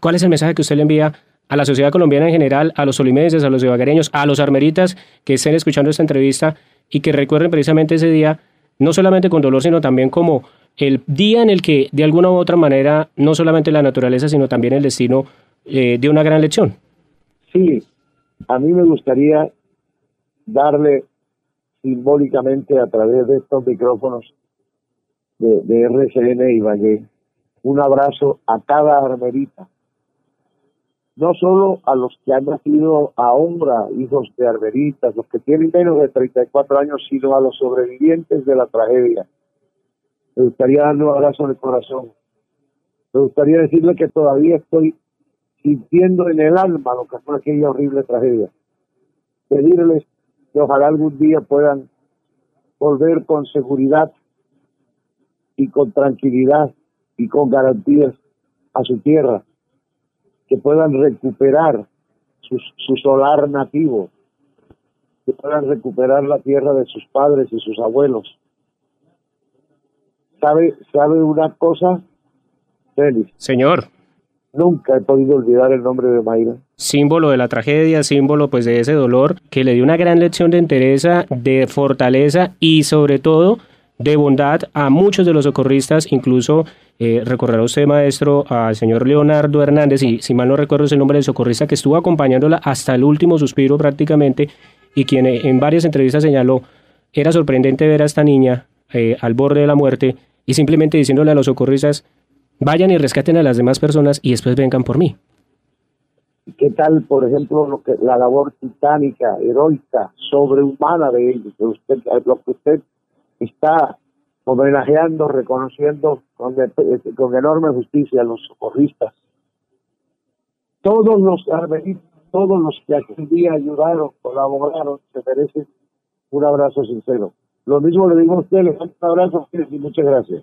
¿Cuál es el mensaje que usted le envía a la sociedad colombiana en general, a los solimenses, a los ibaguereños, a los armeritas que estén escuchando esta entrevista y que recuerden precisamente ese día, no solamente con dolor, sino también como el día en el que de alguna u otra manera, no solamente la naturaleza, sino también el destino eh, dio una gran lección? Sí, a mí me gustaría darle simbólicamente a través de estos micrófonos de, de RCN y Valle un abrazo a cada armerita no solo a los que han nacido a honra, hijos de arberitas, los que tienen menos de 34 años, sino a los sobrevivientes de la tragedia. Me gustaría darle un abrazo en corazón. Me gustaría decirle que todavía estoy sintiendo en el alma lo que fue aquella horrible tragedia. Pedirles que ojalá algún día puedan volver con seguridad y con tranquilidad y con garantías a su tierra que puedan recuperar su, solar nativo, que puedan recuperar la tierra de sus padres y sus abuelos. ¿Sabe, sabe una cosa, Félix? Señor. Nunca he podido olvidar el nombre de Mayra. Símbolo de la tragedia, símbolo pues de ese dolor, que le dio una gran lección de entereza, de fortaleza y sobre todo de bondad a muchos de los socorristas, incluso eh, recorrerá usted, maestro, al señor Leonardo Hernández, y si mal no recuerdo es el nombre del socorrista que estuvo acompañándola hasta el último suspiro prácticamente, y quien eh, en varias entrevistas señaló, era sorprendente ver a esta niña eh, al borde de la muerte y simplemente diciéndole a los socorristas, vayan y rescaten a las demás personas y después vengan por mí. ¿Qué tal, por ejemplo, lo que, la labor titánica, heroica, sobrehumana de ellos? Lo que usted está homenajeando, reconociendo con, con enorme justicia a los socorristas. Todos los todos los que aquel día ayudaron, colaboraron, se merecen un abrazo sincero. Lo mismo le digo a usted, un abrazo y muchas gracias.